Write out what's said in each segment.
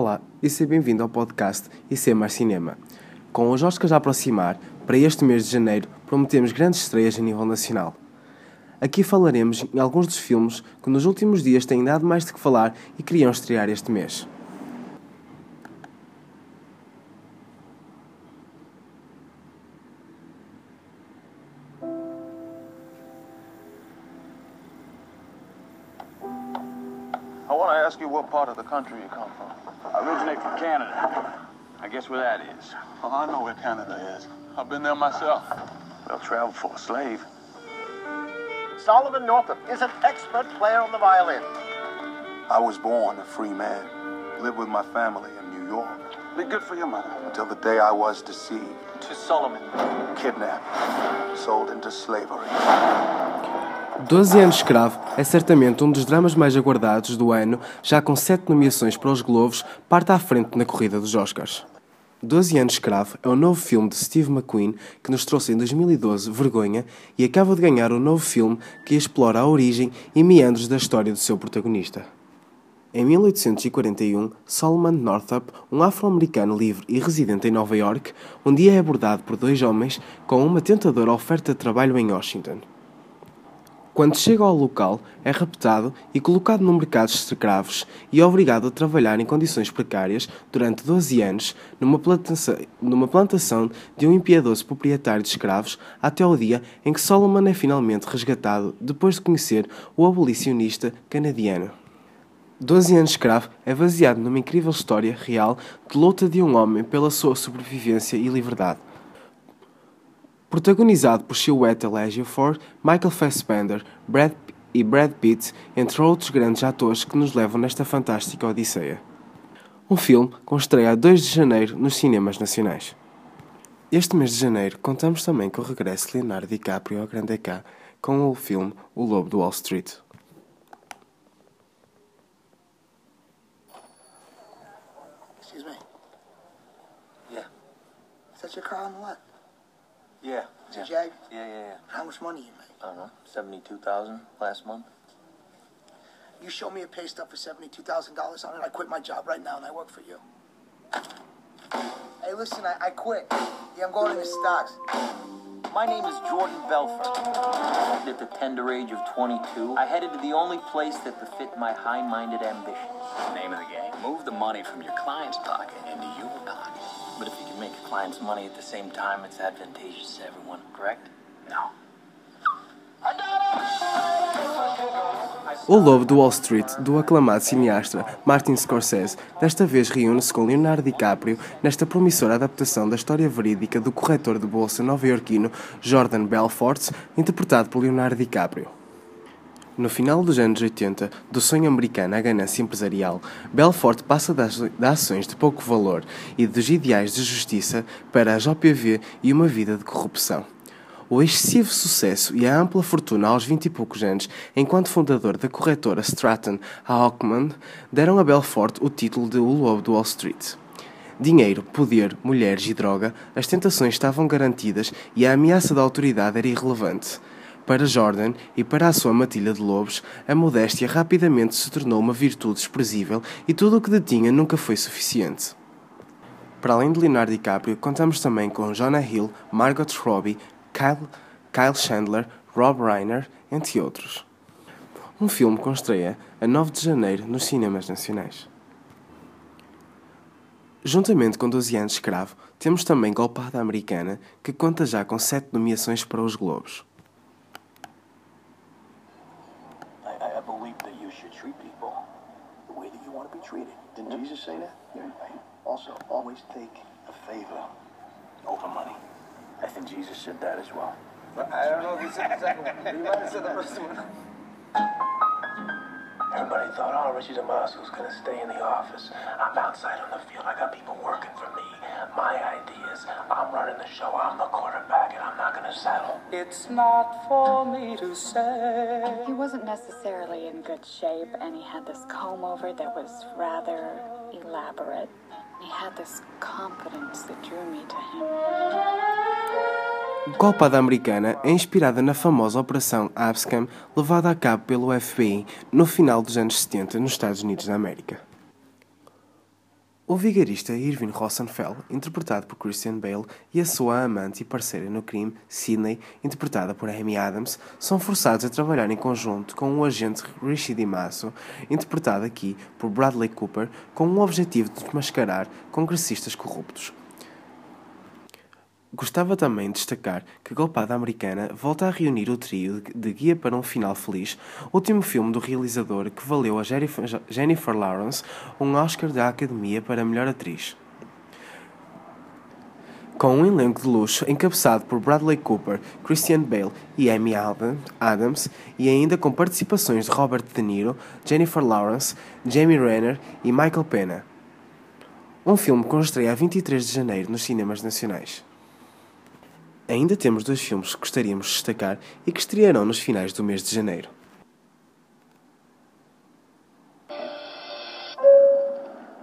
Olá e seja bem-vindo ao podcast IC Mais Cinema. Com os Oscars a aproximar, para este mês de janeiro prometemos grandes estreias a nível nacional. Aqui falaremos em alguns dos filmes que nos últimos dias têm dado mais de que falar e queriam estrear este mês. Ask you what part of the country you come from. I originate from Canada. I guess where that is. Oh, I know where Canada is. I've been there myself. Well, travel for a slave. Solomon Northup is an expert player on the violin. I was born a free man, lived with my family in New York Be good for your mother. until the day I was deceived, To Solomon. kidnapped, sold into slavery. 12 anos escravo é certamente um dos dramas mais aguardados do ano, já com 7 nomeações para os Globos, parte à frente na corrida dos Oscars. 12 anos escravo é o novo filme de Steve McQueen que nos trouxe em 2012 Vergonha e acaba de ganhar um novo filme que explora a origem e meandros da história do seu protagonista. Em 1841, Solomon Northup, um afro-americano livre e residente em Nova York, um dia é abordado por dois homens com uma tentadora oferta de trabalho em Washington. Quando chega ao local, é raptado e colocado no mercado de escravos e obrigado a trabalhar em condições precárias durante 12 anos numa plantação, numa plantação de um impiedoso proprietário de escravos até ao dia em que Solomon é finalmente resgatado depois de conhecer o abolicionista canadiano. 12 anos escravo é baseado numa incrível história real de luta de um homem pela sua sobrevivência e liberdade. Protagonizado por Chiwetel Ejiofor, Michael Fassbender Brad e Brad Pitt, entre outros grandes atores que nos levam nesta fantástica odisseia. Um filme com estreia a 2 de janeiro nos cinemas nacionais. Este mês de janeiro contamos também com o regresso de Leonardo DiCaprio ao Grande K com o filme O Lobo do Wall Street. Excuse me. Yeah. Is that your car on the lot? Yeah. It's yeah. a Jag? Yeah, yeah, yeah. How much money you make? I don't know. Seventy-two thousand last month. You show me a pay stub for seventy-two thousand dollars on it. I quit my job right now and I work for you. Hey, listen, I, I quit. Yeah, I'm going into stocks. My name is Jordan Belfort. At the tender age of 22, I headed to the only place that befit my high-minded ambitions. Name of the game. Move the money from your client's pocket into your pocket. But if you can make your clients money at the same time, it's advantageous to everyone, correct? No. O Lobo do Wall Street, do aclamado cineasta Martin Scorsese, desta vez reúne-se com Leonardo DiCaprio nesta promissora adaptação da história verídica do corretor de bolsa nova-iorquino Jordan Belfort, interpretado por Leonardo DiCaprio. No final dos anos 80, do sonho americano à ganância empresarial, Belfort passa das, ações de pouco valor e dos ideais de justiça para as OPV e uma vida de corrupção. O excessivo sucesso e a ampla fortuna aos vinte e poucos anos, enquanto fundador da corretora Stratton Hawkman, deram a Belfort o título de O Lobo do Wall Street. Dinheiro, poder, mulheres e droga, as tentações estavam garantidas e a ameaça da autoridade era irrelevante. Para Jordan e para a sua matilha de lobos, a modéstia rapidamente se tornou uma virtude desprezível e tudo o que detinha nunca foi suficiente. Para além de Leonardo DiCaprio, contamos também com Jonah Hill, Margot Robbie, Kyle, Kyle Chandler, Rob Reiner, entre outros. Um filme com estreia a 9 de janeiro nos cinemas nacionais. Juntamente com 12 anos de escravo, temos também Golpada Americana, que conta já com 7 nomeações para os Globos. That you should treat people the way that you want to be treated. Didn't Jesus say that? Yeah. Also, always take a favor over money. I think Jesus said that as well. I don't know if he said the second one. He might have said the first one. Everybody thought, oh, Richie DeMasio's going to stay in the office. I'm outside on the field. I got people working for me. My ideas. I'm running the show. I'm the quarterback, and I'm not going to settle. It's not for me to say. He wasn't necessarily in good shape, and he had this comb over that was rather elaborate. He had this confidence that drew me to him. Golpada Americana é inspirada na famosa Operação Abscam levada a cabo pelo FBI no final dos anos 70 nos Estados Unidos da América. O vigarista Irving Rosenfeld, interpretado por Christian Bale, e a sua amante e parceira no crime, Sidney, interpretada por Amy Adams, são forçados a trabalhar em conjunto com o agente Richie DiMasso, interpretado aqui por Bradley Cooper, com o objetivo de desmascarar congressistas corruptos. Gostava também de destacar que Golpada Americana volta a reunir o trio de Guia para um Final Feliz, último filme do realizador que valeu a Jennifer Lawrence um Oscar da Academia para melhor atriz. Com um elenco de luxo encabeçado por Bradley Cooper, Christian Bale e Amy Adams, e ainda com participações de Robert De Niro, Jennifer Lawrence, Jamie Renner e Michael Pena. Um filme com estreia a 23 de janeiro nos cinemas nacionais. Ainda temos dois filmes que gostaríamos de destacar e que estrearão nos finais do mês de janeiro.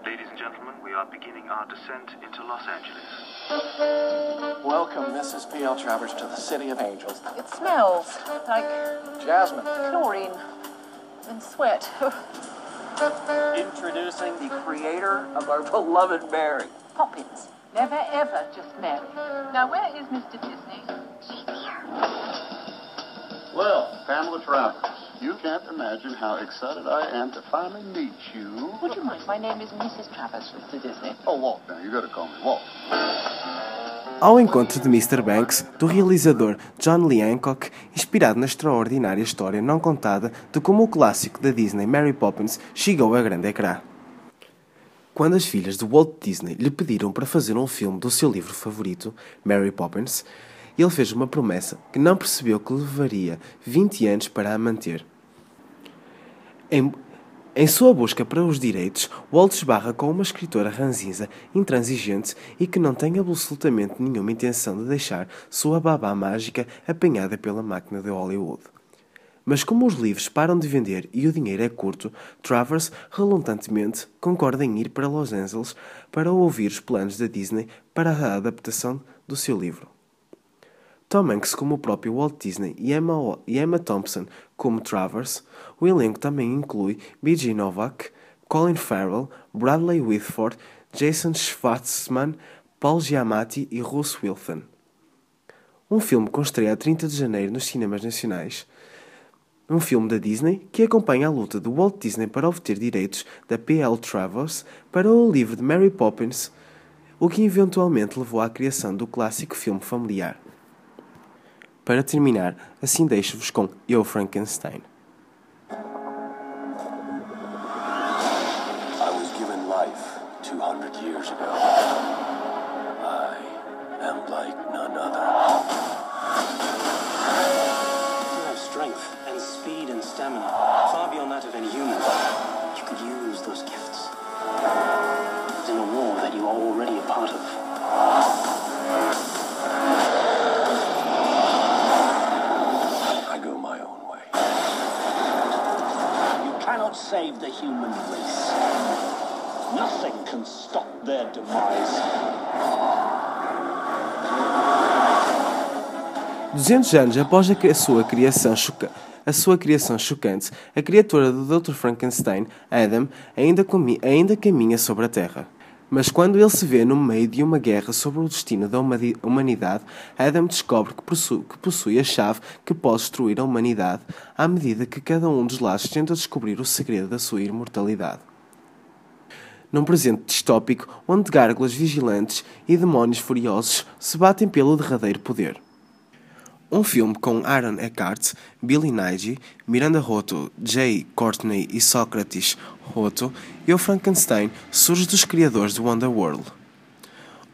Ladies and gentlemen, we are beginning our descent into Los Angeles. Welcome, Mrs. P.L. Travers, to the City of Angels. It smells like Jasmine. chlorine and sweat. Introducing the creator of our beloved Mary. Poppins. Never ever just Mary. Now, where is Mr. Disney? Well, Pamela Travers, you can't imagine how excited I am to finally meet you. Would you mind? My name is Mrs. Travers, Mr. Disney. Oh, Walt, now you gotta call me Walt. Ao encontro de Mr. Banks, do realizador John Lee Hancock, inspirado na extraordinária história não contada de como o clássico da Disney Mary Poppins chegou a grande ecrã. Quando as filhas de Walt Disney lhe pediram para fazer um filme do seu livro favorito, Mary Poppins, ele fez uma promessa que não percebeu que levaria 20 anos para a manter. Em, em sua busca para os direitos, Walt esbarra com uma escritora ranzinza, intransigente e que não tem absolutamente nenhuma intenção de deixar sua babá mágica apanhada pela máquina de Hollywood. Mas como os livros param de vender e o dinheiro é curto, Travers, relutantemente, concorda em ir para Los Angeles para ouvir os planos da Disney para a adaptação do seu livro. Tom Hanks como o próprio Walt Disney e Emma, e Emma Thompson como Travers, o elenco também inclui B.J. Novak, Colin Farrell, Bradley Whitford, Jason Schwartzman, Paul Giamatti e Russ Wilson. Um filme com estreia a 30 de janeiro nos cinemas nacionais, um filme da Disney que acompanha a luta de Walt Disney para obter direitos da P.L. Travers para o livro de Mary Poppins, o que eventualmente levou à criação do clássico filme familiar. Para terminar, assim deixo-vos com Eu Frankenstein. Save the human race. Nothing can stop their demise. 200 anos após a, sua criação chocante, a sua criação chocante, a criatura do Dr. Frankenstein, Adam, ainda, ainda caminha sobre a Terra. Mas quando ele se vê no meio de uma guerra sobre o destino da humanidade, Adam descobre que possui, que possui a chave que pode destruir a humanidade à medida que cada um dos lados tenta descobrir o segredo da sua imortalidade. Num presente distópico onde gárgulas vigilantes e demónios furiosos se batem pelo derradeiro poder. Um filme com Aaron Eckhart, Billy Nighy, Miranda Otto, Jay Courtney e Sócrates Otto e o Frankenstein surge dos criadores do Wonderworld.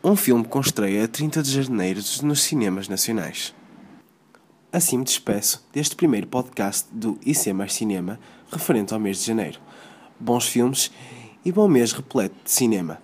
Um filme com estreia a 30 de janeiro nos cinemas nacionais. Assim me despeço deste primeiro podcast do IC Mais Cinema, referente ao mês de janeiro. Bons filmes e bom mês repleto de cinema.